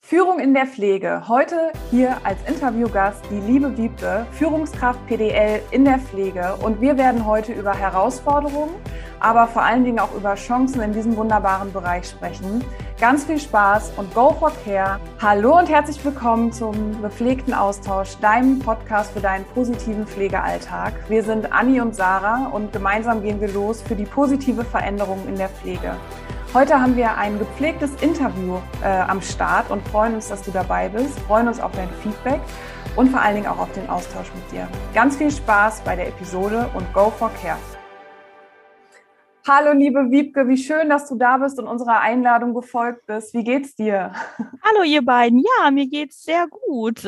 Führung in der Pflege. Heute hier als Interviewgast die liebe Wiebke, Führungskraft PDL in der Pflege. Und wir werden heute über Herausforderungen, aber vor allen Dingen auch über Chancen in diesem wunderbaren Bereich sprechen. Ganz viel Spaß und go for care. Hallo und herzlich willkommen zum gepflegten Austausch, deinem Podcast für deinen positiven Pflegealltag. Wir sind Anni und Sarah und gemeinsam gehen wir los für die positive Veränderung in der Pflege. Heute haben wir ein gepflegtes Interview äh, am Start und freuen uns, dass du dabei bist, freuen uns auf dein Feedback und vor allen Dingen auch auf den Austausch mit dir. Ganz viel Spaß bei der Episode und Go for Care. Hallo liebe Wiebke, wie schön, dass du da bist und unserer Einladung gefolgt bist. Wie geht's dir? Hallo ihr beiden, ja, mir geht's sehr gut.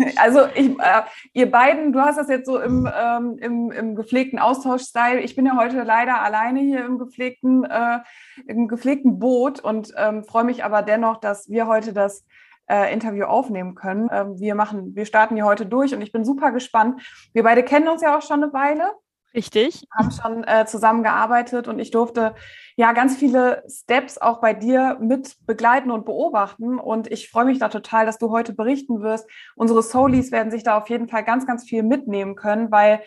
Also ich, äh, ihr beiden, du hast das jetzt so im, ähm, im, im gepflegten Austausch-Style. Ich bin ja heute leider alleine hier im gepflegten, äh, im gepflegten Boot und ähm, freue mich aber dennoch, dass wir heute das äh, Interview aufnehmen können. Ähm, wir machen, wir starten hier heute durch und ich bin super gespannt. Wir beide kennen uns ja auch schon eine Weile. Richtig. Haben schon äh, zusammengearbeitet und ich durfte ja ganz viele Steps auch bei dir mit begleiten und beobachten. Und ich freue mich da total, dass du heute berichten wirst. Unsere Solis werden sich da auf jeden Fall ganz, ganz viel mitnehmen können, weil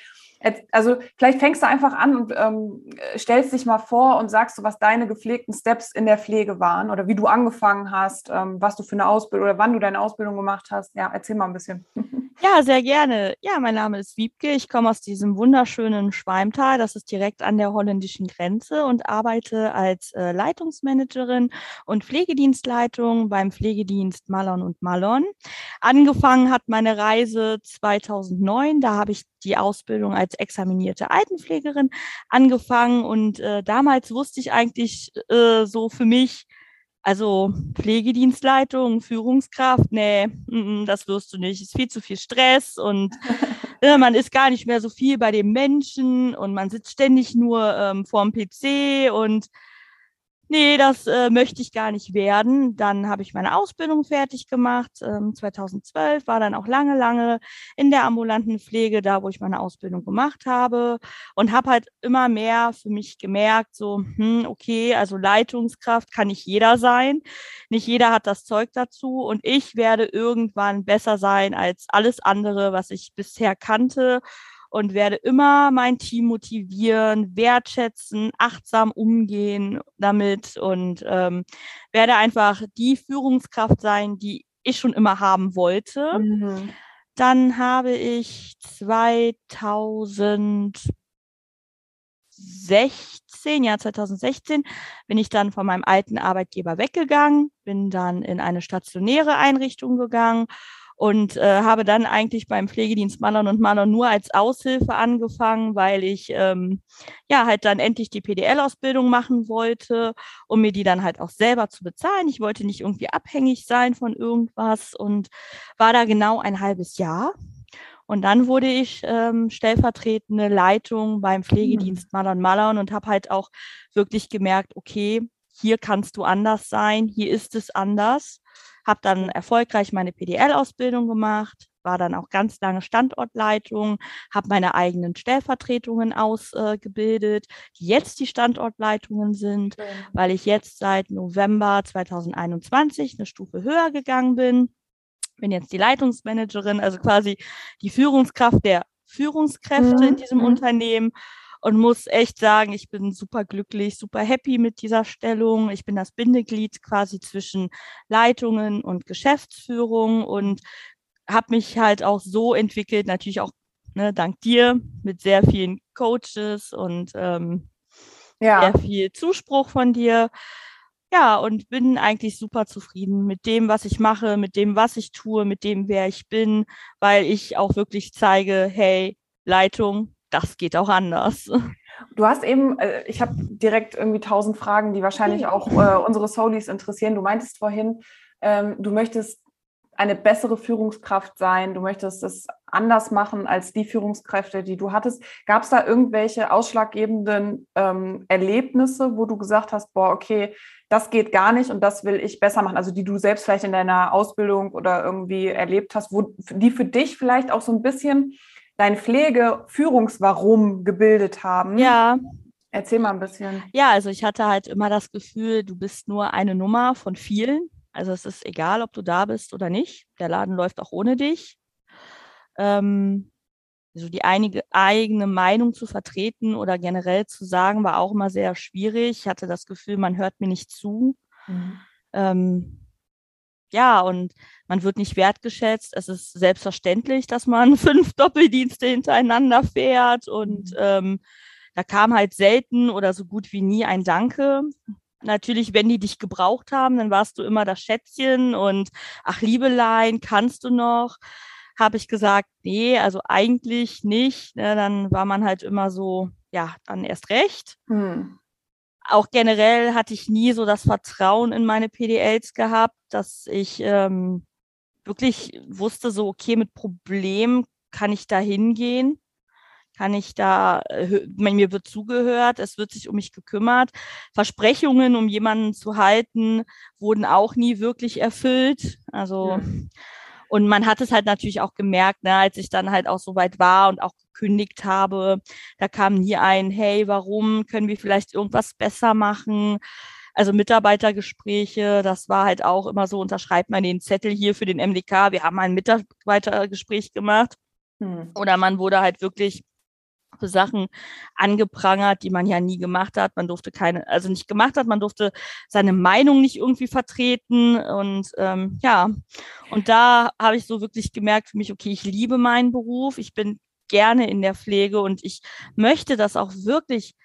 also vielleicht fängst du einfach an und ähm, stellst dich mal vor und sagst du, was deine gepflegten Steps in der Pflege waren oder wie du angefangen hast, ähm, was du für eine Ausbildung oder wann du deine Ausbildung gemacht hast. Ja, erzähl mal ein bisschen. Ja, sehr gerne. Ja, mein Name ist Wiebke. Ich komme aus diesem wunderschönen Schweimtal. Das ist direkt an der holländischen Grenze und arbeite als äh, Leitungsmanagerin und Pflegedienstleitung beim Pflegedienst Malon und Malon. Angefangen hat meine Reise 2009. Da habe ich die Ausbildung als examinierte Altenpflegerin angefangen und äh, damals wusste ich eigentlich äh, so für mich, also Pflegedienstleitung, Führungskraft, nee, mm, das wirst du nicht. Ist viel zu viel Stress und äh, man ist gar nicht mehr so viel bei dem Menschen und man sitzt ständig nur ähm, vorm PC und nee, das äh, möchte ich gar nicht werden. Dann habe ich meine Ausbildung fertig gemacht, ähm, 2012, war dann auch lange, lange in der ambulanten Pflege, da wo ich meine Ausbildung gemacht habe und habe halt immer mehr für mich gemerkt, so, hm, okay, also Leitungskraft kann nicht jeder sein. Nicht jeder hat das Zeug dazu und ich werde irgendwann besser sein als alles andere, was ich bisher kannte und werde immer mein Team motivieren, wertschätzen, achtsam umgehen damit und ähm, werde einfach die Führungskraft sein, die ich schon immer haben wollte. Mhm. Dann habe ich 2016, ja 2016, bin ich dann von meinem alten Arbeitgeber weggegangen, bin dann in eine stationäre Einrichtung gegangen und äh, habe dann eigentlich beim Pflegedienst Mallern und Mallern nur als Aushilfe angefangen, weil ich ähm, ja halt dann endlich die PDL-Ausbildung machen wollte, um mir die dann halt auch selber zu bezahlen. Ich wollte nicht irgendwie abhängig sein von irgendwas und war da genau ein halbes Jahr. Und dann wurde ich ähm, stellvertretende Leitung beim Pflegedienst mhm. Mallern Mallern und habe halt auch wirklich gemerkt, okay, hier kannst du anders sein, hier ist es anders habe dann erfolgreich meine PDL-Ausbildung gemacht, war dann auch ganz lange Standortleitung, habe meine eigenen Stellvertretungen ausgebildet, äh, die jetzt die Standortleitungen sind, okay. weil ich jetzt seit November 2021 eine Stufe höher gegangen bin. Bin jetzt die Leitungsmanagerin, also quasi die Führungskraft der Führungskräfte mhm. in diesem mhm. Unternehmen und muss echt sagen, ich bin super glücklich, super happy mit dieser Stellung. Ich bin das Bindeglied quasi zwischen Leitungen und Geschäftsführung und habe mich halt auch so entwickelt, natürlich auch ne, dank dir mit sehr vielen Coaches und ähm, ja. sehr viel Zuspruch von dir. Ja, und bin eigentlich super zufrieden mit dem, was ich mache, mit dem, was ich tue, mit dem, wer ich bin, weil ich auch wirklich zeige, hey, Leitung, das geht auch anders. Du hast eben, äh, ich habe direkt irgendwie tausend Fragen, die wahrscheinlich auch äh, unsere Solis interessieren. Du meintest vorhin, ähm, du möchtest eine bessere Führungskraft sein, du möchtest es anders machen als die Führungskräfte, die du hattest. Gab es da irgendwelche ausschlaggebenden ähm, Erlebnisse, wo du gesagt hast, boah, okay, das geht gar nicht und das will ich besser machen, also die du selbst vielleicht in deiner Ausbildung oder irgendwie erlebt hast, wo die für dich vielleicht auch so ein bisschen dein Pflegeführungswarum gebildet haben. Ja. Erzähl mal ein bisschen. Ja, also ich hatte halt immer das Gefühl, du bist nur eine Nummer von vielen. Also es ist egal, ob du da bist oder nicht. Der Laden läuft auch ohne dich. Ähm, also die einige, eigene Meinung zu vertreten oder generell zu sagen, war auch immer sehr schwierig. Ich hatte das Gefühl, man hört mir nicht zu. Mhm. Ähm, ja, und man wird nicht wertgeschätzt. Es ist selbstverständlich, dass man fünf Doppeldienste hintereinander fährt und mhm. ähm, da kam halt selten oder so gut wie nie ein Danke. Natürlich, wenn die dich gebraucht haben, dann warst du immer das Schätzchen und ach, Liebelein, kannst du noch? Habe ich gesagt, nee, also eigentlich nicht. Ne, dann war man halt immer so, ja, dann erst recht. Hm auch generell hatte ich nie so das Vertrauen in meine PDLs gehabt, dass ich ähm, wirklich wusste, so, okay, mit Problemen kann ich da hingehen, kann ich da, äh, mir wird zugehört, es wird sich um mich gekümmert. Versprechungen, um jemanden zu halten, wurden auch nie wirklich erfüllt. Also, ja. Und man hat es halt natürlich auch gemerkt, ne, als ich dann halt auch so weit war und auch gekündigt habe. Da kam nie ein, hey, warum können wir vielleicht irgendwas besser machen? Also Mitarbeitergespräche, das war halt auch immer so, unterschreibt man den Zettel hier für den MDK, wir haben ein Mitarbeitergespräch gemacht. Hm. Oder man wurde halt wirklich für Sachen angeprangert, die man ja nie gemacht hat. Man durfte keine, also nicht gemacht hat, man durfte seine Meinung nicht irgendwie vertreten. Und ähm, ja, und da habe ich so wirklich gemerkt für mich, okay, ich liebe meinen Beruf, ich bin gerne in der Pflege und ich möchte das auch wirklich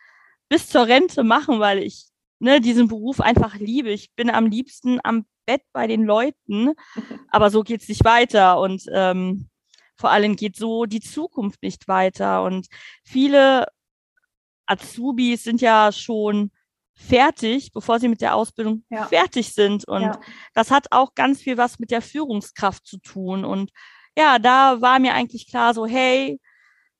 bis zur Rente machen, weil ich ne, diesen Beruf einfach liebe. Ich bin am liebsten am Bett bei den Leuten, aber so geht es nicht weiter und ähm, vor allem geht so die Zukunft nicht weiter und viele Azubis sind ja schon fertig, bevor sie mit der Ausbildung ja. fertig sind. Und ja. das hat auch ganz viel was mit der Führungskraft zu tun. Und ja, da war mir eigentlich klar, so, hey,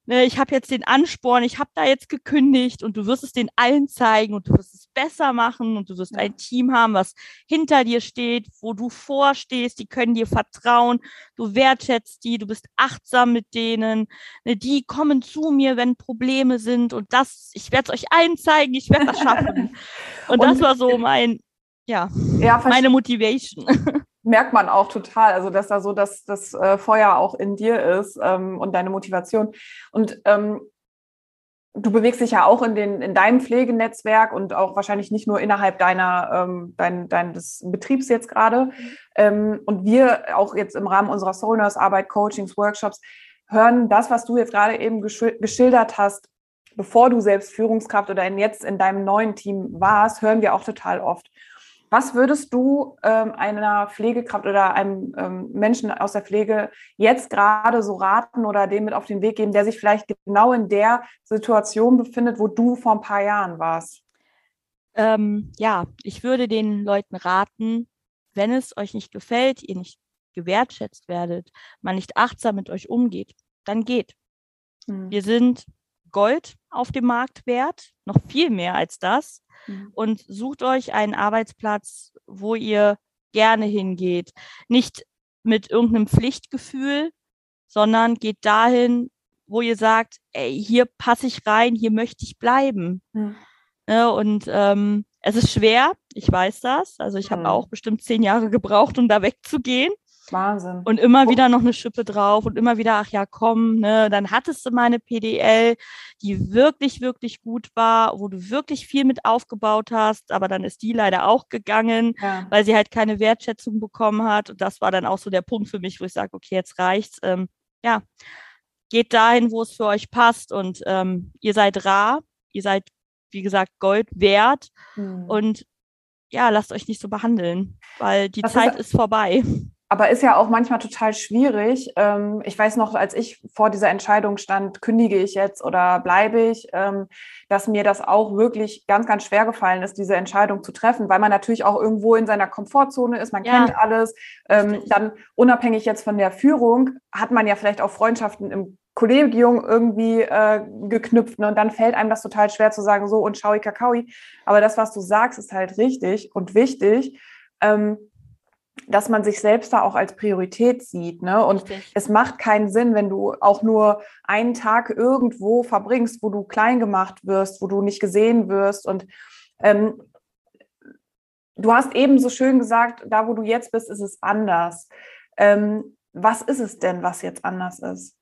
ne, ich habe jetzt den Ansporn, ich habe da jetzt gekündigt und du wirst es den allen zeigen und du wirst es besser machen und du wirst ja. ein Team haben, was hinter dir steht, wo du vorstehst, die können dir vertrauen, du wertschätzt die, du bist achtsam mit denen, ne, die kommen zu mir, wenn Probleme sind und das, ich werde es euch allen zeigen, ich werde das schaffen. und, und das war so mein, ja, ja meine Motivation. merkt man auch total, also dass da so das, das äh, Feuer auch in dir ist ähm, und deine Motivation. Und ähm, du bewegst dich ja auch in, den, in deinem Pflegenetzwerk und auch wahrscheinlich nicht nur innerhalb deiner, ähm, dein, deines Betriebs jetzt gerade. Mhm. Ähm, und wir auch jetzt im Rahmen unserer Soul Nurse Arbeit, Coachings, Workshops, hören das, was du jetzt gerade eben geschildert hast, bevor du selbst Führungskraft oder in, jetzt in deinem neuen Team warst, hören wir auch total oft. Was würdest du ähm, einer Pflegekraft oder einem ähm, Menschen aus der Pflege jetzt gerade so raten oder dem mit auf den Weg geben, der sich vielleicht genau in der Situation befindet, wo du vor ein paar Jahren warst? Ähm, ja, ich würde den Leuten raten, wenn es euch nicht gefällt, ihr nicht gewertschätzt werdet, man nicht achtsam mit euch umgeht, dann geht. Hm. Wir sind Gold auf dem Markt wert, noch viel mehr als das. Mhm. Und sucht euch einen Arbeitsplatz, wo ihr gerne hingeht. Nicht mit irgendeinem Pflichtgefühl, sondern geht dahin, wo ihr sagt, ey, hier passe ich rein, hier möchte ich bleiben. Mhm. Ja, und ähm, es ist schwer, ich weiß das. Also ich habe mhm. auch bestimmt zehn Jahre gebraucht, um da wegzugehen. Wahnsinn. Und immer oh. wieder noch eine Schippe drauf und immer wieder, ach ja, komm, ne, dann hattest du meine PDL, die wirklich, wirklich gut war, wo du wirklich viel mit aufgebaut hast, aber dann ist die leider auch gegangen, ja. weil sie halt keine Wertschätzung bekommen hat. Und das war dann auch so der Punkt für mich, wo ich sage, okay, jetzt reicht's. Ähm, ja, geht dahin, wo es für euch passt und ähm, ihr seid rar, ihr seid, wie gesagt, Gold wert hm. und ja, lasst euch nicht so behandeln, weil die das Zeit ist, ist vorbei aber ist ja auch manchmal total schwierig. Ähm, ich weiß noch, als ich vor dieser Entscheidung stand, kündige ich jetzt oder bleibe ich, ähm, dass mir das auch wirklich ganz, ganz schwer gefallen ist, diese Entscheidung zu treffen, weil man natürlich auch irgendwo in seiner Komfortzone ist, man ja. kennt alles. Ähm, dann unabhängig jetzt von der Führung hat man ja vielleicht auch Freundschaften im Kollegium irgendwie äh, geknüpft. Ne? Und dann fällt einem das total schwer zu sagen, so und schaui kakaoi. Aber das, was du sagst, ist halt richtig und wichtig. Ähm, dass man sich selbst da auch als Priorität sieht. Ne? Und Richtig. es macht keinen Sinn, wenn du auch nur einen Tag irgendwo verbringst, wo du klein gemacht wirst, wo du nicht gesehen wirst. Und ähm, du hast eben so schön gesagt, da wo du jetzt bist, ist es anders. Ähm, was ist es denn, was jetzt anders ist?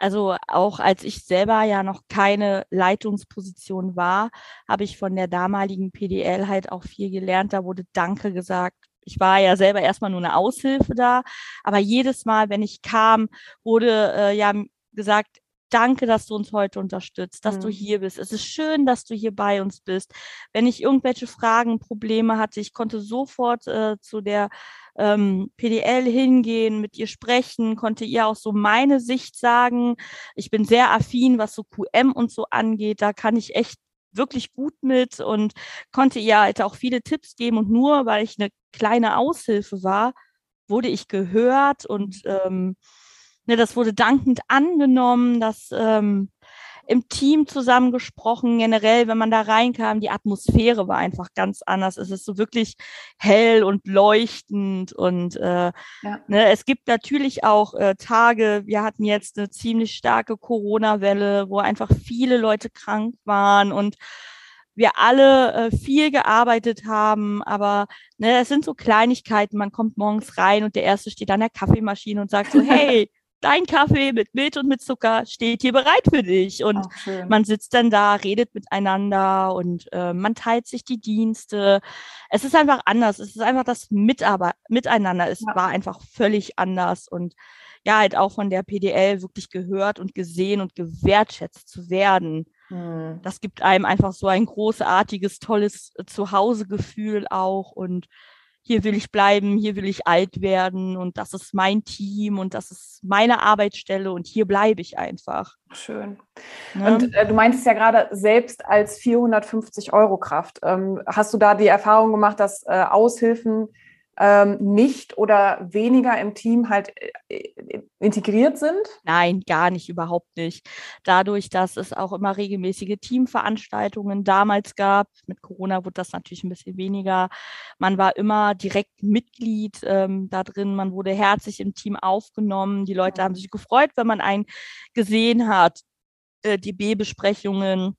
Also auch als ich selber ja noch keine Leitungsposition war, habe ich von der damaligen PDL halt auch viel gelernt. Da wurde Danke gesagt. Ich war ja selber erstmal nur eine Aushilfe da, aber jedes Mal, wenn ich kam, wurde äh, ja gesagt, danke, dass du uns heute unterstützt, dass mhm. du hier bist. Es ist schön, dass du hier bei uns bist. Wenn ich irgendwelche Fragen, Probleme hatte, ich konnte sofort äh, zu der ähm, PDL hingehen, mit ihr sprechen, konnte ihr auch so meine Sicht sagen. Ich bin sehr affin, was so QM und so angeht. Da kann ich echt wirklich gut mit und konnte ihr halt auch viele Tipps geben. Und nur weil ich eine kleine Aushilfe war, wurde ich gehört und ähm, ne, das wurde dankend angenommen, dass ähm, im Team zusammengesprochen. Generell, wenn man da reinkam, die Atmosphäre war einfach ganz anders. Es ist so wirklich hell und leuchtend und äh, ja. ne, es gibt natürlich auch äh, Tage, wir hatten jetzt eine ziemlich starke Corona-Welle, wo einfach viele Leute krank waren und wir alle äh, viel gearbeitet haben, aber ne, es sind so Kleinigkeiten. Man kommt morgens rein und der erste steht an der Kaffeemaschine und sagt so, hey, dein Kaffee mit Milch und mit Zucker steht hier bereit für dich. Und man sitzt dann da, redet miteinander und äh, man teilt sich die Dienste. Es ist einfach anders. Es ist einfach das Mitarbeit Miteinander. Es ja. war einfach völlig anders und ja, halt auch von der PDL wirklich gehört und gesehen und gewertschätzt zu werden. Hm. Das gibt einem einfach so ein großartiges, tolles Zuhausegefühl auch und hier will ich bleiben, hier will ich alt werden und das ist mein Team und das ist meine Arbeitsstelle und hier bleibe ich einfach. Schön. Ne? Und äh, du meintest ja gerade selbst als 450 Euro Kraft. Ähm, hast du da die Erfahrung gemacht, dass äh, Aushilfen ähm, nicht oder weniger im Team halt äh, integriert sind? Nein, gar nicht, überhaupt nicht. Dadurch, dass es auch immer regelmäßige Teamveranstaltungen damals gab, mit Corona wurde das natürlich ein bisschen weniger. Man war immer direkt Mitglied ähm, da drin, man wurde herzlich im Team aufgenommen. Die Leute haben sich gefreut, wenn man einen gesehen hat. Äh, die B-Besprechungen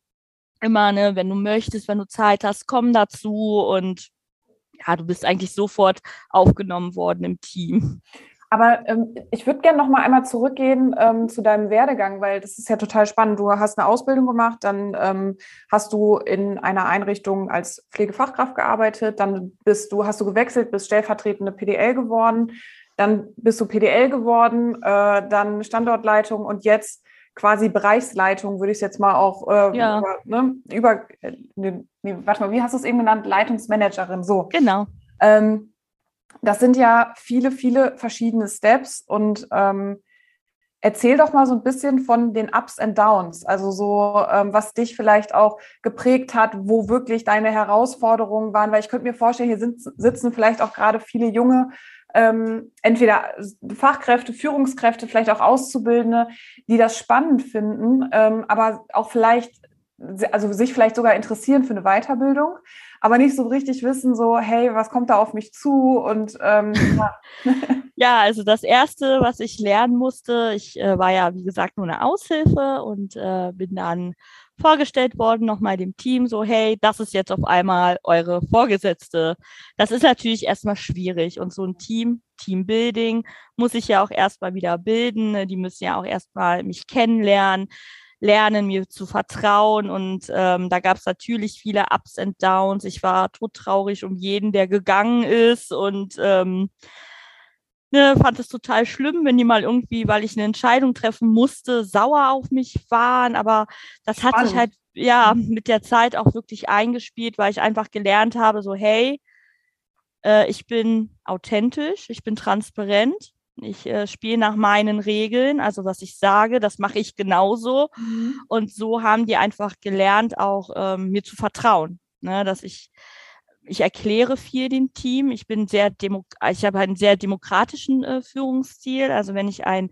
immer, ne, wenn du möchtest, wenn du Zeit hast, komm dazu und ja, du bist eigentlich sofort aufgenommen worden im Team. Aber ähm, ich würde gerne noch mal einmal zurückgehen ähm, zu deinem Werdegang, weil das ist ja total spannend. Du hast eine Ausbildung gemacht, dann ähm, hast du in einer Einrichtung als Pflegefachkraft gearbeitet, dann bist du, hast du gewechselt, bist stellvertretende PDL geworden, dann bist du PDL geworden, äh, dann Standortleitung und jetzt quasi Bereichsleitung, würde ich es jetzt mal auch äh, ja. über, ne, über ne, nee, warte mal, wie hast du es eben genannt? Leitungsmanagerin, so. Genau. Ähm, das sind ja viele, viele verschiedene Steps und ähm, erzähl doch mal so ein bisschen von den Ups and Downs, also so, ähm, was dich vielleicht auch geprägt hat, wo wirklich deine Herausforderungen waren, weil ich könnte mir vorstellen, hier sind, sitzen vielleicht auch gerade viele junge ähm, entweder Fachkräfte, Führungskräfte, vielleicht auch Auszubildende, die das spannend finden, ähm, aber auch vielleicht, also sich vielleicht sogar interessieren für eine Weiterbildung, aber nicht so richtig wissen, so, hey, was kommt da auf mich zu? Und ähm, ja. ja. also das Erste, was ich lernen musste, ich äh, war ja, wie gesagt, nur eine Aushilfe und äh, bin dann vorgestellt worden, nochmal dem Team, so, hey, das ist jetzt auf einmal eure Vorgesetzte. Das ist natürlich erstmal schwierig und so ein Team, Teambuilding, muss ich ja auch erstmal wieder bilden. Ne? Die müssen ja auch erstmal mich kennenlernen, lernen, mir zu vertrauen und ähm, da gab es natürlich viele Ups and Downs. Ich war todtraurig um jeden, der gegangen ist und ähm, ne, fand es total schlimm, wenn die mal irgendwie, weil ich eine Entscheidung treffen musste, sauer auf mich waren. Aber das Spannend. hat sich halt ja mhm. mit der Zeit auch wirklich eingespielt, weil ich einfach gelernt habe, so hey, äh, ich bin authentisch, ich bin transparent. Ich äh, spiele nach meinen Regeln, also was ich sage, das mache ich genauso. Mhm. Und so haben die einfach gelernt, auch ähm, mir zu vertrauen, ne, dass ich ich erkläre viel dem Team. Ich bin sehr demo ich habe einen sehr demokratischen äh, Führungsstil. Also wenn ich ein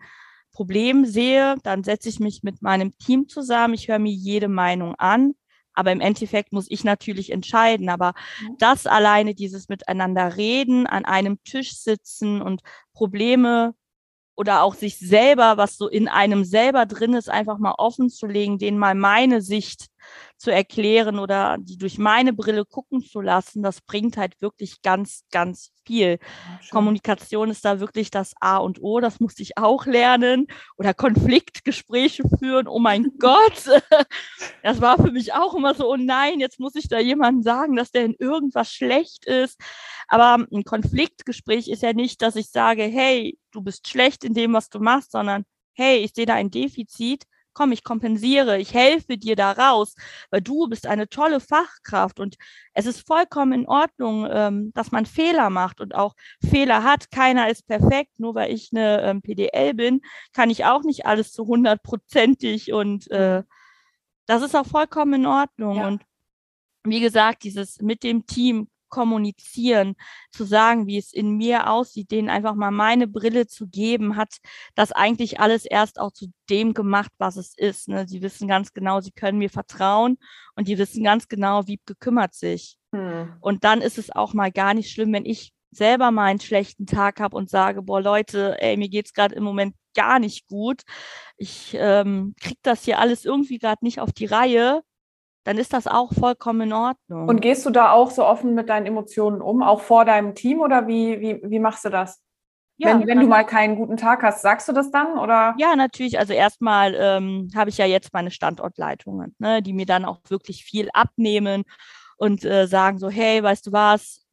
Problem sehe, dann setze ich mich mit meinem Team zusammen. Ich höre mir jede Meinung an. Aber im Endeffekt muss ich natürlich entscheiden. Aber mhm. das alleine, dieses Miteinander reden, an einem Tisch sitzen und Probleme oder auch sich selber, was so in einem selber drin ist, einfach mal offen zu legen, denen mal meine Sicht zu erklären oder die durch meine Brille gucken zu lassen, das bringt halt wirklich ganz, ganz viel. Ja, Kommunikation ist da wirklich das A und O, das musste ich auch lernen. Oder Konfliktgespräche führen, oh mein Gott. Das war für mich auch immer so, oh nein, jetzt muss ich da jemandem sagen, dass der in irgendwas schlecht ist. Aber ein Konfliktgespräch ist ja nicht, dass ich sage, hey, du bist schlecht in dem, was du machst, sondern hey, ich sehe da ein Defizit komm, ich kompensiere, ich helfe dir da raus, weil du bist eine tolle Fachkraft und es ist vollkommen in Ordnung, ähm, dass man Fehler macht und auch Fehler hat. Keiner ist perfekt, nur weil ich eine ähm, PDL bin, kann ich auch nicht alles zu hundertprozentig und äh, das ist auch vollkommen in Ordnung. Ja. Und wie gesagt, dieses mit dem Team kommunizieren, zu sagen, wie es in mir aussieht, denen einfach mal meine Brille zu geben, hat das eigentlich alles erst auch zu dem gemacht, was es ist. Ne? Sie wissen ganz genau, sie können mir vertrauen und die wissen ganz genau, wie gekümmert sich. Hm. Und dann ist es auch mal gar nicht schlimm, wenn ich selber mal einen schlechten Tag habe und sage, boah Leute, ey, mir geht's gerade im Moment gar nicht gut. Ich ähm, krieg das hier alles irgendwie gerade nicht auf die Reihe dann ist das auch vollkommen in Ordnung. Und gehst du da auch so offen mit deinen Emotionen um, auch vor deinem Team oder wie, wie, wie machst du das? Ja, wenn, wenn du mal keinen guten Tag hast, sagst du das dann oder? Ja, natürlich. Also erstmal ähm, habe ich ja jetzt meine Standortleitungen, ne, die mir dann auch wirklich viel abnehmen und äh, sagen so, hey, weißt du was,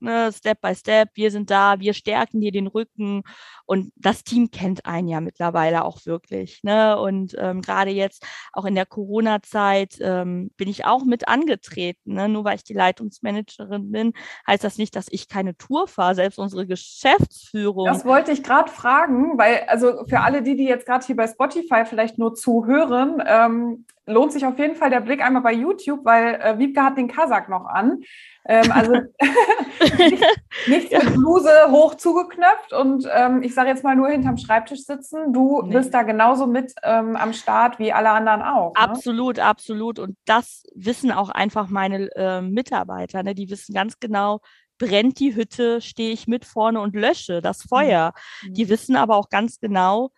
ne, Step by Step, wir sind da, wir stärken dir den Rücken und das Team kennt einen ja mittlerweile auch wirklich. Ne? Und ähm, gerade jetzt auch in der Corona-Zeit ähm, bin ich auch mit angetreten. Ne? Nur weil ich die Leitungsmanagerin bin, heißt das nicht, dass ich keine Tour fahre, selbst unsere Geschäftsführung. Das wollte ich gerade fragen, weil also für alle die, die jetzt gerade hier bei Spotify vielleicht nur zuhören, ähm, lohnt sich auf jeden Fall der Blick einmal bei YouTube, weil äh, Wiebke hat den Kasach noch an. Ähm, also nichts mit Bluse hoch zugeknöpft und ähm, ich sage jetzt mal nur hinterm Schreibtisch sitzen. Du nee. bist da genauso mit ähm, am Start wie alle anderen auch. Ne? Absolut, absolut. Und das wissen auch einfach meine äh, Mitarbeiter. Ne? Die wissen ganz genau, brennt die Hütte, stehe ich mit vorne und lösche das mhm. Feuer. Mhm. Die wissen aber auch ganz genau,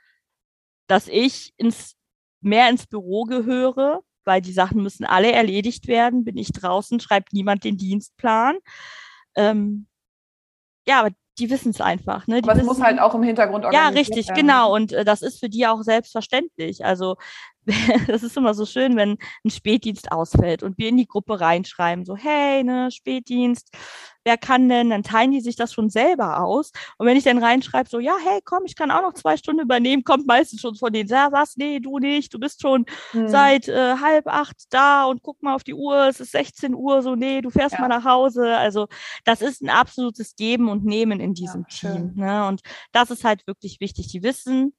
dass ich ins mehr ins Büro gehöre, weil die Sachen müssen alle erledigt werden. Bin ich draußen, schreibt niemand den Dienstplan. Ähm, ja, aber die wissen es einfach. Ne? Die aber es muss halt auch im Hintergrund organisiert Ja, richtig, werden. genau. Und äh, das ist für die auch selbstverständlich. Also das ist immer so schön, wenn ein Spätdienst ausfällt und wir in die Gruppe reinschreiben, so, hey, ne, Spätdienst, wer kann denn? Dann teilen die sich das schon selber aus. Und wenn ich dann reinschreibe, so, ja, hey, komm, ich kann auch noch zwei Stunden übernehmen, kommt meistens schon von denen, ja, was, nee, du nicht, du bist schon hm. seit äh, halb acht da und guck mal auf die Uhr, es ist 16 Uhr, so, nee, du fährst ja. mal nach Hause. Also das ist ein absolutes Geben und Nehmen in diesem ja, Team. Ne? Und das ist halt wirklich wichtig. Die wissen,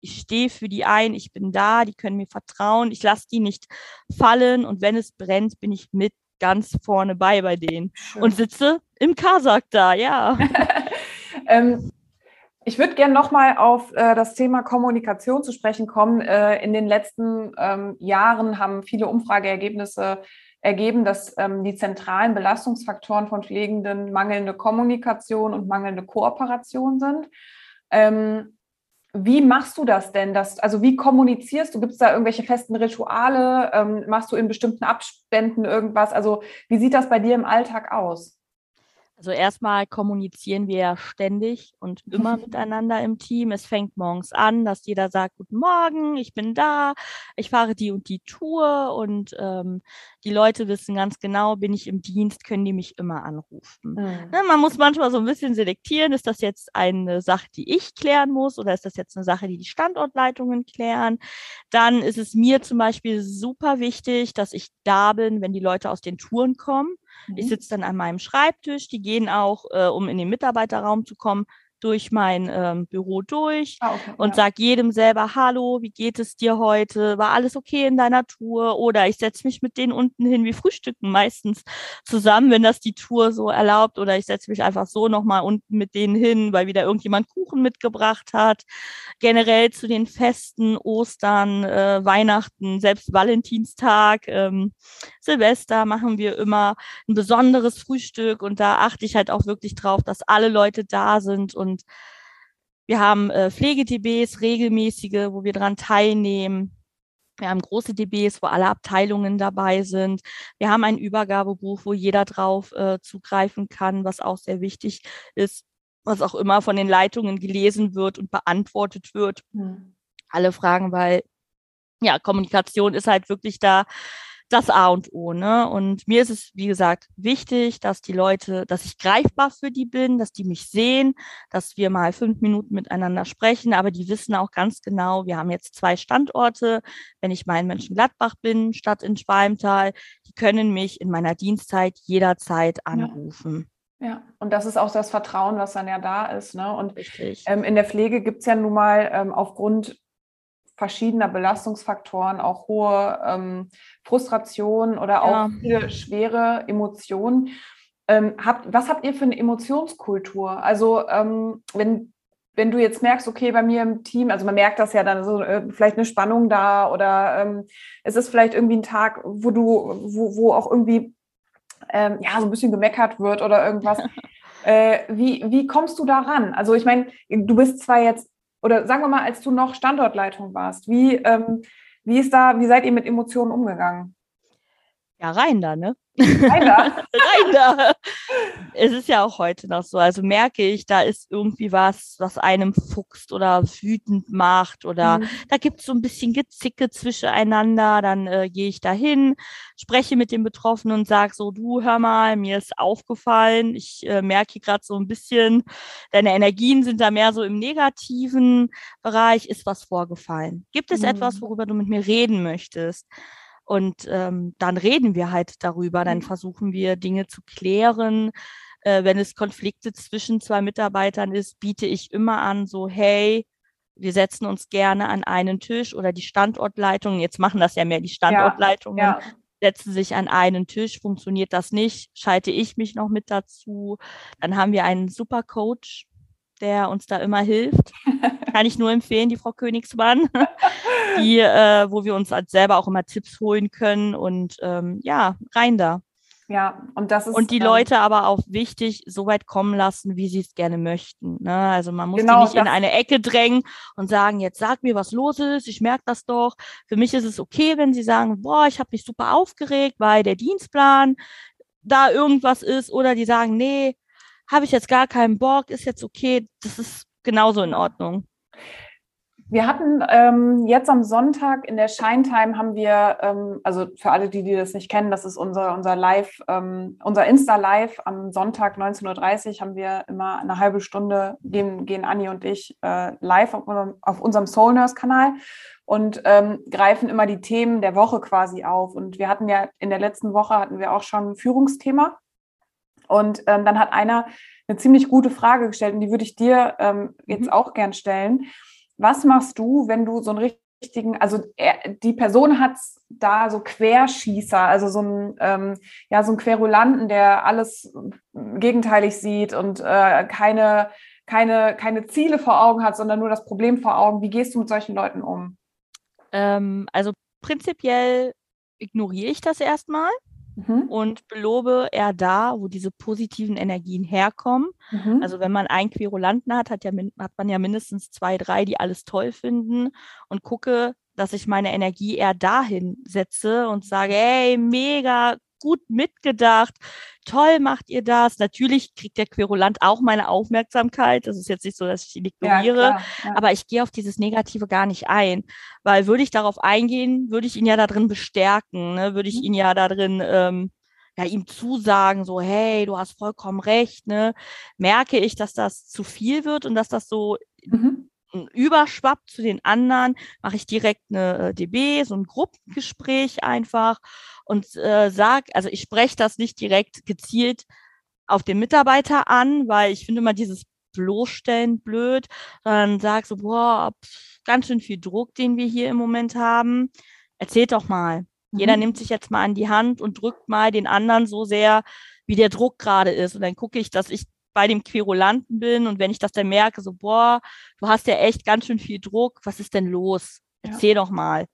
ich stehe für die ein, ich bin da, die können mir vertrauen, ich lasse die nicht fallen und wenn es brennt, bin ich mit ganz vorne bei bei denen Schön. und sitze im Kasach da, ja. ähm, ich würde gerne nochmal auf äh, das Thema Kommunikation zu sprechen kommen. Äh, in den letzten ähm, Jahren haben viele Umfrageergebnisse ergeben, dass ähm, die zentralen Belastungsfaktoren von Pflegenden mangelnde Kommunikation und mangelnde Kooperation sind. Ähm, wie machst du das denn? Das, also wie kommunizierst du? Gibt es da irgendwelche festen Rituale? Ähm, machst du in bestimmten Abständen irgendwas? Also wie sieht das bei dir im Alltag aus? Also erstmal kommunizieren wir ja ständig und immer miteinander im Team. Es fängt morgens an, dass jeder sagt, guten Morgen, ich bin da, ich fahre die und die Tour und ähm, die Leute wissen ganz genau, bin ich im Dienst, können die mich immer anrufen. Mhm. Ne, man muss manchmal so ein bisschen selektieren, ist das jetzt eine Sache, die ich klären muss oder ist das jetzt eine Sache, die die Standortleitungen klären? Dann ist es mir zum Beispiel super wichtig, dass ich da bin, wenn die Leute aus den Touren kommen. Mhm. Ich sitze dann an meinem Schreibtisch, die gehen auch, äh, um in den Mitarbeiterraum zu kommen, durch mein ähm, Büro durch ah, okay, und ja. sag jedem selber, hallo, wie geht es dir heute? War alles okay in deiner Tour? Oder ich setze mich mit denen unten hin, wir frühstücken meistens zusammen, wenn das die Tour so erlaubt. Oder ich setze mich einfach so nochmal unten mit denen hin, weil wieder irgendjemand Kuchen mitgebracht hat. Generell zu den Festen, Ostern, äh, Weihnachten, selbst Valentinstag, ähm, Silvester machen wir immer ein besonderes Frühstück und da achte ich halt auch wirklich drauf, dass alle Leute da sind und und wir haben äh, Pflege-TBs, regelmäßige, wo wir daran teilnehmen. Wir haben große DBs, wo alle Abteilungen dabei sind. Wir haben ein Übergabebuch, wo jeder drauf äh, zugreifen kann, was auch sehr wichtig ist, was auch immer von den Leitungen gelesen wird und beantwortet wird. Mhm. Alle Fragen, weil ja, Kommunikation ist halt wirklich da das A und O. Ne? Und mir ist es, wie gesagt, wichtig, dass die Leute, dass ich greifbar für die bin, dass die mich sehen, dass wir mal fünf Minuten miteinander sprechen, aber die wissen auch ganz genau, wir haben jetzt zwei Standorte. Wenn ich mal in Mönchengladbach bin, statt in Schwalmtal, die können mich in meiner Dienstzeit jederzeit anrufen. Ja. ja. und das ist auch das Vertrauen, was dann ja da ist. Ne? Und ähm, in der Pflege gibt es ja nun mal ähm, aufgrund verschiedener Belastungsfaktoren, auch hohe ähm, Frustration oder auch ja. viele schwere Emotionen. Ähm, habt, was habt ihr für eine Emotionskultur? Also ähm, wenn, wenn du jetzt merkst, okay, bei mir im Team, also man merkt das ja dann so, äh, vielleicht eine Spannung da oder ähm, es ist vielleicht irgendwie ein Tag, wo du, wo, wo auch irgendwie ähm, ja so ein bisschen gemeckert wird oder irgendwas. Äh, wie, wie kommst du da ran? Also ich meine, du bist zwar jetzt oder sagen wir mal, als du noch Standortleitung warst, wie, ähm, wie ist da, wie seid ihr mit Emotionen umgegangen? Ja, rein da, ne? Rein da. rein da. Es ist ja auch heute noch so. Also merke ich, da ist irgendwie was, was einem fuchst oder wütend macht oder mhm. da gibt es so ein bisschen Gezicke zwischeneinander. Dann äh, gehe ich dahin, spreche mit dem Betroffenen und sage so, du hör mal, mir ist aufgefallen, ich äh, merke gerade so ein bisschen, deine Energien sind da mehr so im negativen Bereich, ist was vorgefallen. Gibt es mhm. etwas, worüber du mit mir reden möchtest? Und ähm, dann reden wir halt darüber, dann mhm. versuchen wir Dinge zu klären. Äh, wenn es Konflikte zwischen zwei Mitarbeitern ist, biete ich immer an, so, hey, wir setzen uns gerne an einen Tisch oder die Standortleitungen, jetzt machen das ja mehr die Standortleitungen, ja, ja. setzen sich an einen Tisch, funktioniert das nicht, schalte ich mich noch mit dazu. Dann haben wir einen super Coach, der uns da immer hilft. Kann ich nur empfehlen, die Frau Königsmann, die, äh, wo wir uns als selber auch immer Tipps holen können und ähm, ja, rein da. Ja, und das ist. Und die ähm, Leute aber auch wichtig, so weit kommen lassen, wie sie es gerne möchten. Ne? Also man muss genau, die nicht in eine Ecke drängen und sagen, jetzt sag mir, was los ist, ich merke das doch. Für mich ist es okay, wenn sie sagen, boah, ich habe mich super aufgeregt, weil der Dienstplan da irgendwas ist. Oder die sagen, nee, habe ich jetzt gar keinen Bock, ist jetzt okay, das ist genauso in Ordnung. Wir hatten ähm, jetzt am Sonntag in der Shine-Time haben wir, ähm, also für alle, die, die das nicht kennen, das ist unser, unser Live, ähm, unser Insta-Live am Sonntag 19.30 Uhr haben wir immer eine halbe Stunde, gehen, gehen Anni und ich äh, live auf unserem, auf unserem Soul Nurse-Kanal und ähm, greifen immer die Themen der Woche quasi auf. Und wir hatten ja in der letzten Woche hatten wir auch schon ein Führungsthema. Und ähm, dann hat einer eine ziemlich gute Frage gestellt und die würde ich dir ähm, jetzt mhm. auch gern stellen. Was machst du, wenn du so einen richtigen, also er, die Person hat da so Querschießer, also so einen, ähm, ja, so einen Querulanten, der alles gegenteilig sieht und äh, keine, keine, keine Ziele vor Augen hat, sondern nur das Problem vor Augen. Wie gehst du mit solchen Leuten um? Ähm, also prinzipiell ignoriere ich das erstmal mhm. und belobe eher da, wo diese positiven Energien herkommen. Mhm. Also wenn man einen Querulanten hat, hat, ja, hat man ja mindestens zwei, drei, die alles toll finden und gucke, dass ich meine Energie eher dahin setze und sage, hey, mega gut mitgedacht. Toll macht ihr das. Natürlich kriegt der Querulant auch meine Aufmerksamkeit. Das ist jetzt nicht so, dass ich ihn ignoriere. Ja, ja. Aber ich gehe auf dieses Negative gar nicht ein. Weil würde ich darauf eingehen, würde ich ihn ja da drin bestärken. Ne? Würde ich mhm. ihn ja da drin ähm, ja, ihm zusagen, so, hey, du hast vollkommen recht, ne? Merke ich, dass das zu viel wird und dass das so mhm überschwappt zu den anderen, mache ich direkt eine äh, DB, so ein Gruppengespräch einfach und äh, sag, also ich spreche das nicht direkt gezielt auf den Mitarbeiter an, weil ich finde immer dieses bloßstellen blöd, sondern sag so, boah, pff, ganz schön viel Druck, den wir hier im Moment haben. Erzählt doch mal. Mhm. Jeder nimmt sich jetzt mal an die Hand und drückt mal den anderen so sehr, wie der Druck gerade ist. Und dann gucke ich, dass ich bei dem Querulanten bin und wenn ich das dann merke, so, boah, du hast ja echt ganz schön viel Druck, was ist denn los? Erzähl ja. doch mal.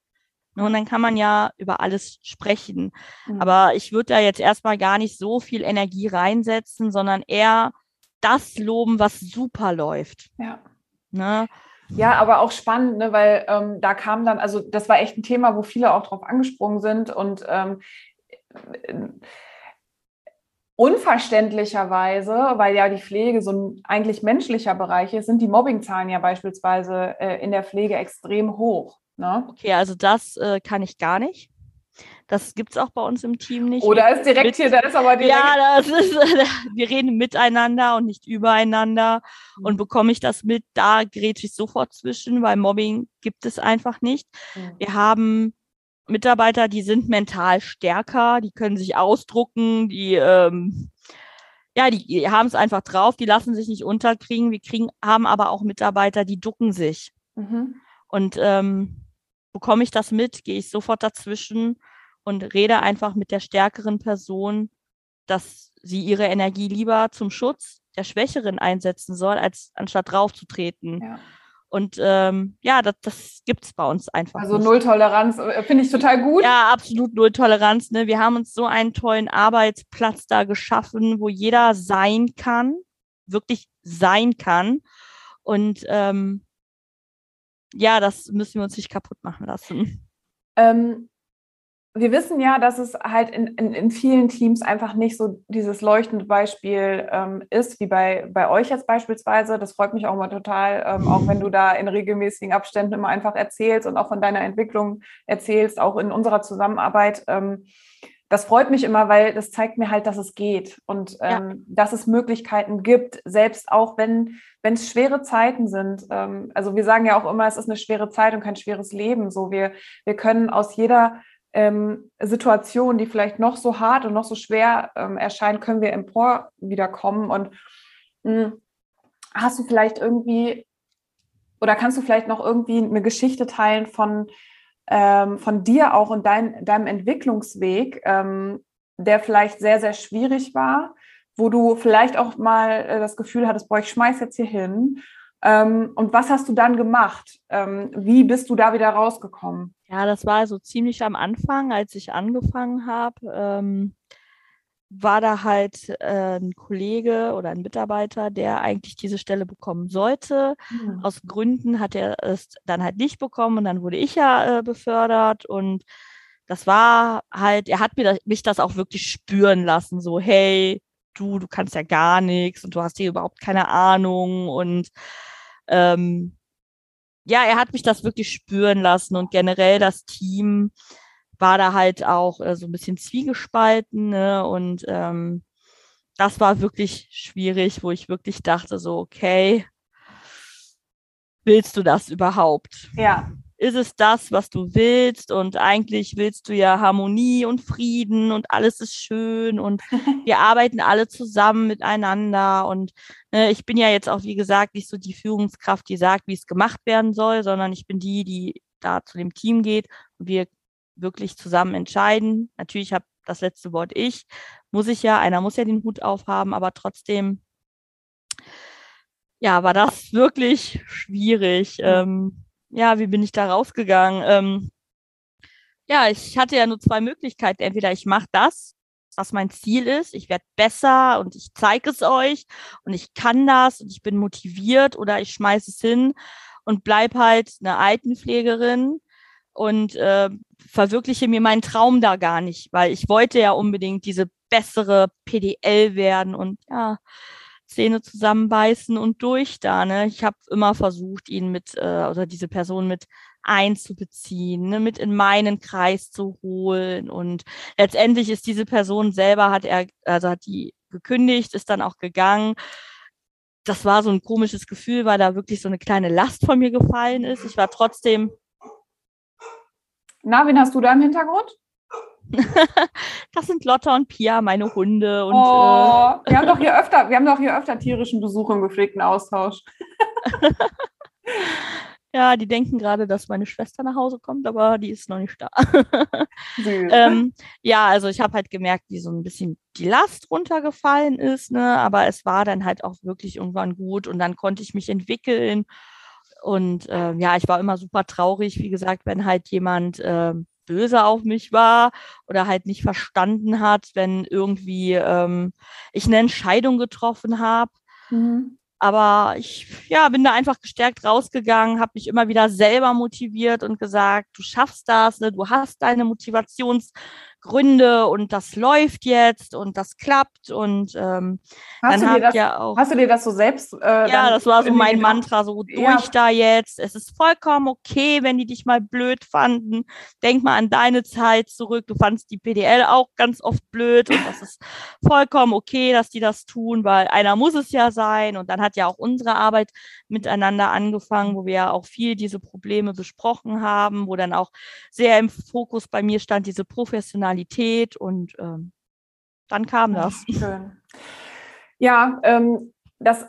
Und dann kann man ja über alles sprechen. Mhm. Aber ich würde da jetzt erstmal gar nicht so viel Energie reinsetzen, sondern eher das loben, was super läuft. Ja. Ne? Ja, aber auch spannend, ne, weil ähm, da kam dann, also das war echt ein Thema, wo viele auch drauf angesprungen sind und ähm, unverständlicherweise, weil ja die Pflege so ein eigentlich menschlicher Bereich ist, sind die Mobbingzahlen ja beispielsweise äh, in der Pflege extrem hoch. Ne? Okay, also das äh, kann ich gar nicht. Das gibt es auch bei uns im Team nicht. Oder ist direkt mit, hier, da ist aber direkt. Ja, das ist, wir reden miteinander und nicht übereinander. Mhm. Und bekomme ich das mit, da gerät ich sofort zwischen, weil Mobbing gibt es einfach nicht. Mhm. Wir haben Mitarbeiter, die sind mental stärker, die können sich ausdrucken, die ähm, ja, die, haben es einfach drauf, die lassen sich nicht unterkriegen. Wir kriegen, haben aber auch Mitarbeiter, die ducken sich. Mhm. Und ähm, bekomme ich das mit, gehe ich sofort dazwischen und rede einfach mit der stärkeren Person, dass sie ihre Energie lieber zum Schutz der Schwächeren einsetzen soll, als anstatt draufzutreten. Ja. Und ähm, ja, das, das gibt es bei uns einfach. Also Null Toleranz äh, finde ich total gut. Ja, absolut Null Toleranz. Ne? Wir haben uns so einen tollen Arbeitsplatz da geschaffen, wo jeder sein kann, wirklich sein kann. Und ähm, ja, das müssen wir uns nicht kaputt machen lassen. Ähm, wir wissen ja, dass es halt in, in, in, vielen Teams einfach nicht so dieses leuchtende Beispiel ähm, ist, wie bei, bei euch jetzt beispielsweise. Das freut mich auch mal total, ähm, auch wenn du da in regelmäßigen Abständen immer einfach erzählst und auch von deiner Entwicklung erzählst, auch in unserer Zusammenarbeit. Ähm, das freut mich immer, weil das zeigt mir halt, dass es geht und ja. Ähm, dass es Möglichkeiten gibt, selbst auch wenn wenn es schwere Zeiten sind. Ähm, also wir sagen ja auch immer, es ist eine schwere Zeit und kein schweres Leben. So wir wir können aus jeder ähm, Situation, die vielleicht noch so hart und noch so schwer ähm, erscheinen, können wir empor wiederkommen. Und mh, hm, hast du vielleicht irgendwie oder kannst du vielleicht noch irgendwie eine Geschichte teilen von, ähm, von dir auch und dein, deinem Entwicklungsweg, ähm, der vielleicht sehr, sehr schwierig war, wo du vielleicht auch mal äh, das Gefühl hattest, boah, ich schmeiß jetzt hier hin und was hast du dann gemacht? Ähm, wie bist du da wieder rausgekommen? Ja, das war so ziemlich am Anfang, als ich angefangen habe. Ähm, war da halt äh, ein Kollege oder ein Mitarbeiter, der eigentlich diese Stelle bekommen sollte. Mhm. Aus Gründen hat er es dann halt nicht bekommen und dann wurde ich ja äh, befördert und das war halt, er hat mir das, mich das auch wirklich spüren lassen, so hey, du, du kannst ja gar nichts und du hast hier überhaupt keine Ahnung und ähm, ja, er hat mich das wirklich spüren lassen und generell das Team war da halt auch äh, so ein bisschen zwiegespalten ne? und ähm, das war wirklich schwierig, wo ich wirklich dachte so, okay, willst du das überhaupt? Ja ist es das, was du willst und eigentlich willst du ja Harmonie und Frieden und alles ist schön und wir arbeiten alle zusammen miteinander und ne, ich bin ja jetzt auch, wie gesagt, nicht so die Führungskraft, die sagt, wie es gemacht werden soll, sondern ich bin die, die da zu dem Team geht und wir wirklich zusammen entscheiden. Natürlich habe das letzte Wort ich, muss ich ja, einer muss ja den Hut aufhaben, aber trotzdem, ja, war das wirklich schwierig. Ähm, ja, wie bin ich da rausgegangen? Ähm, ja, ich hatte ja nur zwei Möglichkeiten. Entweder ich mache das, was mein Ziel ist, ich werde besser und ich zeige es euch und ich kann das und ich bin motiviert oder ich schmeiße es hin und bleib halt eine Altenpflegerin und äh, verwirkliche mir meinen Traum da gar nicht, weil ich wollte ja unbedingt diese bessere PDL werden und ja, Zähne zusammenbeißen und durch da. Ne? Ich habe immer versucht, ihn mit äh, oder diese Person mit einzubeziehen, ne? mit in meinen Kreis zu holen. Und letztendlich ist diese Person selber, hat er, also hat die gekündigt, ist dann auch gegangen. Das war so ein komisches Gefühl, weil da wirklich so eine kleine Last von mir gefallen ist. Ich war trotzdem. Na, wen hast du da im Hintergrund? Das sind Lotta und Pia, meine Hunde. Und, oh, äh, wir haben doch hier öfter, wir haben doch hier öfter tierischen Besuch im gepflegten Austausch. ja, die denken gerade, dass meine Schwester nach Hause kommt, aber die ist noch nicht da. ähm, ja, also ich habe halt gemerkt, wie so ein bisschen die Last runtergefallen ist, ne? aber es war dann halt auch wirklich irgendwann gut und dann konnte ich mich entwickeln. Und äh, ja, ich war immer super traurig, wie gesagt, wenn halt jemand äh, böse auf mich war oder halt nicht verstanden hat, wenn irgendwie ähm, ich eine Entscheidung getroffen habe. Mhm. Aber ich ja, bin da einfach gestärkt rausgegangen, habe mich immer wieder selber motiviert und gesagt, du schaffst das, ne? du hast deine Motivations- Gründe und das läuft jetzt und das klappt und ähm, hast dann habt ja auch. Hast du dir das so selbst? Äh, ja, das war so mein Mantra, so durch ja. da jetzt. Es ist vollkommen okay, wenn die dich mal blöd fanden. Denk mal an deine Zeit zurück. Du fandst die PDL auch ganz oft blöd und das ist vollkommen okay, dass die das tun, weil einer muss es ja sein. Und dann hat ja auch unsere Arbeit miteinander angefangen, wo wir ja auch viel diese Probleme besprochen haben, wo dann auch sehr im Fokus bei mir stand diese professionelle Normalität und ähm, dann kam das. schön. Ja, ähm, das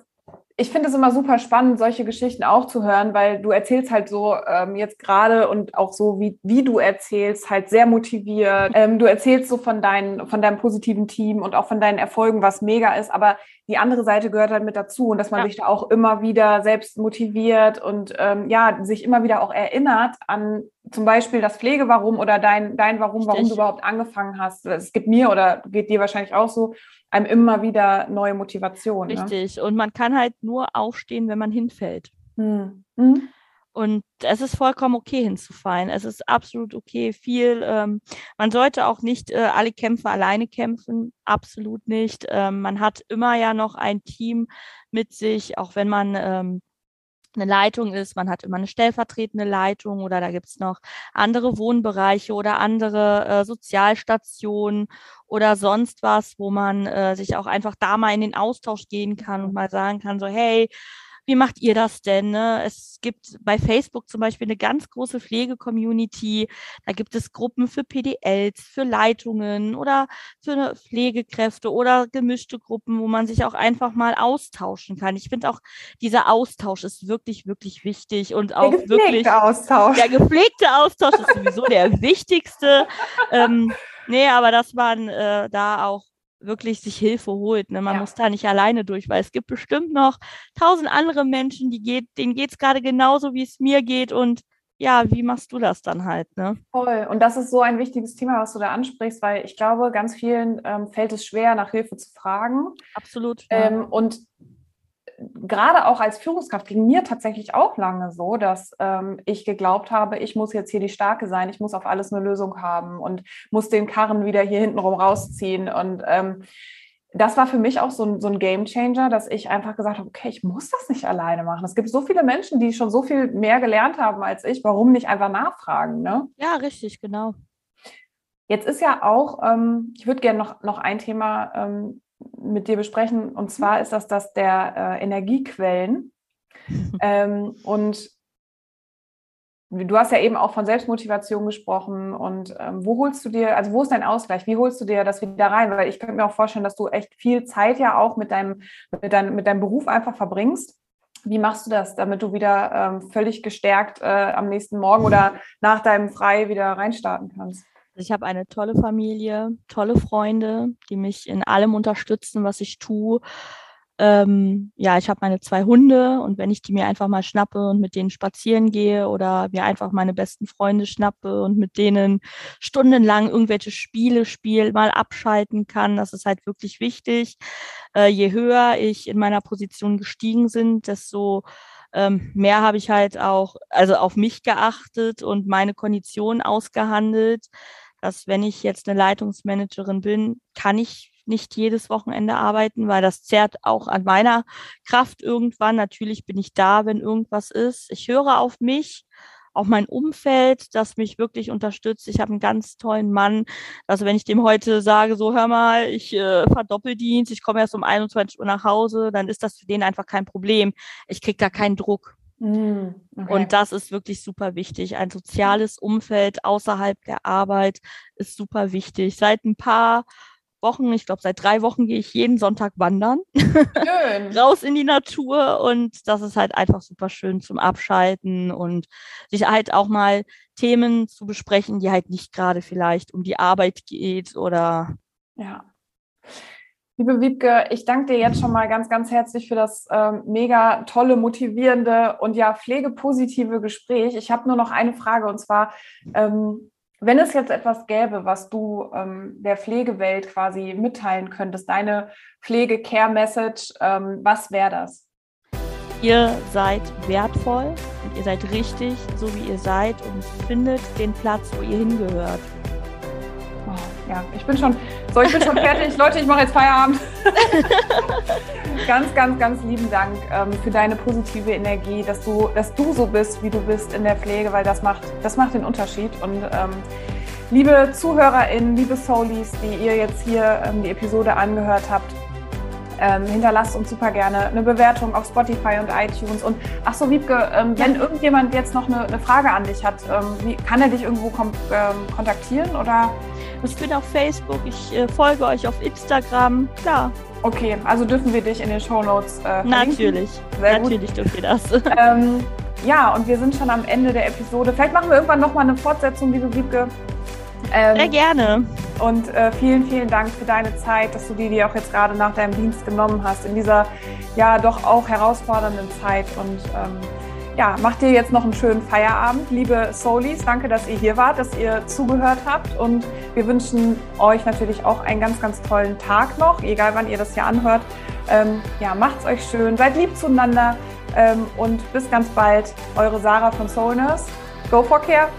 ich finde es immer super spannend, solche Geschichten auch zu hören, weil du erzählst halt so ähm, jetzt gerade und auch so, wie, wie du erzählst, halt sehr motiviert. Ähm, du erzählst so von, dein, von deinem positiven Team und auch von deinen Erfolgen, was mega ist, aber die andere Seite gehört halt mit dazu und dass man ja. sich da auch immer wieder selbst motiviert und ähm, ja, sich immer wieder auch erinnert an zum Beispiel das Pflegewarum oder dein, dein Warum, Richtig. warum du überhaupt angefangen hast. Es gibt mir oder geht dir wahrscheinlich auch so, einem immer wieder neue Motivation. Ne? Richtig. Ne? Und man kann halt nur aufstehen, wenn man hinfällt. Hm. Hm. Und es ist vollkommen okay hinzufallen. Es ist absolut okay. Viel, ähm, man sollte auch nicht äh, alle Kämpfe alleine kämpfen. Absolut nicht. Ähm, man hat immer ja noch ein Team mit sich, auch wenn man ähm, eine Leitung ist, man hat immer eine stellvertretende Leitung oder da gibt's noch andere Wohnbereiche oder andere äh, Sozialstationen oder sonst was, wo man äh, sich auch einfach da mal in den Austausch gehen kann und mal sagen kann, so hey, wie macht ihr das denn? Ne? Es gibt bei Facebook zum Beispiel eine ganz große Pflege-Community. Da gibt es Gruppen für PDLs, für Leitungen oder für Pflegekräfte oder gemischte Gruppen, wo man sich auch einfach mal austauschen kann. Ich finde auch, dieser Austausch ist wirklich, wirklich wichtig und auch der gepflegte wirklich. Austausch. Der gepflegte Austausch ist sowieso der wichtigste. Ähm, nee, aber dass man äh, da auch wirklich sich Hilfe holt. Ne? Man ja. muss da nicht alleine durch, weil es gibt bestimmt noch tausend andere Menschen, die geht, denen geht es gerade genauso, wie es mir geht. Und ja, wie machst du das dann halt? Ne? Voll. Und das ist so ein wichtiges Thema, was du da ansprichst, weil ich glaube, ganz vielen ähm, fällt es schwer, nach Hilfe zu fragen. Absolut. Ja. Ähm, und gerade auch als Führungskraft ging mir tatsächlich auch lange so, dass ähm, ich geglaubt habe, ich muss jetzt hier die Starke sein, ich muss auf alles eine Lösung haben und muss den Karren wieder hier hintenrum rausziehen. Und ähm, das war für mich auch so ein, so ein Game Changer, dass ich einfach gesagt habe, okay, ich muss das nicht alleine machen. Es gibt so viele Menschen, die schon so viel mehr gelernt haben als ich. Warum nicht einfach nachfragen? Ne? Ja, richtig, genau. Jetzt ist ja auch, ähm, ich würde gerne noch, noch ein Thema ähm, mit dir besprechen. Und zwar ist das das der äh, Energiequellen. ähm, und du hast ja eben auch von Selbstmotivation gesprochen. Und ähm, wo holst du dir, also wo ist dein Ausgleich? Wie holst du dir das wieder rein? Weil ich könnte mir auch vorstellen, dass du echt viel Zeit ja auch mit deinem, mit dein, mit deinem Beruf einfach verbringst. Wie machst du das, damit du wieder ähm, völlig gestärkt äh, am nächsten Morgen oder nach deinem Frei wieder reinstarten kannst? Also ich habe eine tolle Familie, tolle Freunde, die mich in allem unterstützen, was ich tue. Ähm, ja, ich habe meine zwei Hunde und wenn ich die mir einfach mal schnappe und mit denen spazieren gehe oder mir einfach meine besten Freunde schnappe und mit denen stundenlang irgendwelche Spiele spiele, mal abschalten kann, das ist halt wirklich wichtig. Äh, je höher ich in meiner Position gestiegen sind, desto ähm, mehr habe ich halt auch, also auf mich geachtet und meine Konditionen ausgehandelt dass wenn ich jetzt eine Leitungsmanagerin bin, kann ich nicht jedes Wochenende arbeiten, weil das zerrt auch an meiner Kraft irgendwann. Natürlich bin ich da, wenn irgendwas ist. Ich höre auf mich, auf mein Umfeld, das mich wirklich unterstützt. Ich habe einen ganz tollen Mann. Also wenn ich dem heute sage, so hör mal, ich äh, Verdoppeldienst, ich komme erst um 21 Uhr nach Hause, dann ist das für den einfach kein Problem. Ich kriege da keinen Druck. Mm, okay. Und das ist wirklich super wichtig. Ein soziales Umfeld außerhalb der Arbeit ist super wichtig. Seit ein paar Wochen, ich glaube seit drei Wochen gehe ich jeden Sonntag wandern. Schön. Raus in die Natur und das ist halt einfach super schön zum Abschalten und sich halt auch mal Themen zu besprechen, die halt nicht gerade vielleicht um die Arbeit geht oder ja. Liebe Wiebke, ich danke dir jetzt schon mal ganz, ganz herzlich für das ähm, mega tolle, motivierende und ja pflegepositive Gespräch. Ich habe nur noch eine Frage und zwar, ähm, wenn es jetzt etwas gäbe, was du ähm, der Pflegewelt quasi mitteilen könntest, deine Pflege-Care-Message, ähm, was wäre das? Ihr seid wertvoll und ihr seid richtig, so wie ihr seid und findet den Platz, wo ihr hingehört. Ja, ich bin schon, so, ich bin schon fertig. Leute, ich mache jetzt Feierabend. ganz, ganz, ganz lieben Dank ähm, für deine positive Energie, dass du, dass du so bist, wie du bist in der Pflege, weil das macht, das macht den Unterschied. Und ähm, liebe ZuhörerInnen, liebe Soulies, die ihr jetzt hier ähm, die Episode angehört habt, ähm, hinterlasst uns super gerne eine Bewertung auf Spotify und iTunes. Und ach so, Wiebke, ähm, wenn irgendjemand jetzt noch eine, eine, Frage an dich hat, ähm, wie, kann er dich irgendwo kom ähm, kontaktieren oder? Ich bin auf Facebook, ich äh, folge euch auf Instagram, klar. Okay, also dürfen wir dich in den Show Notes äh, Natürlich, Sehr natürlich dürfen wir das. Ähm, ja, und wir sind schon am Ende der Episode. Vielleicht machen wir irgendwann nochmal eine Fortsetzung, liebe Wiebke. Ähm, Sehr gerne. Und äh, vielen, vielen Dank für deine Zeit, dass du die dir auch jetzt gerade nach deinem Dienst genommen hast, in dieser ja doch auch herausfordernden Zeit. Und ähm, ja, macht dir jetzt noch einen schönen Feierabend. Liebe Soulies, danke, dass ihr hier wart, dass ihr zugehört habt. Und wir wünschen euch natürlich auch einen ganz, ganz tollen Tag noch, egal wann ihr das hier anhört. Ähm, ja, macht's euch schön, seid lieb zueinander ähm, und bis ganz bald. Eure Sarah von Soul Nurse. Go for Care.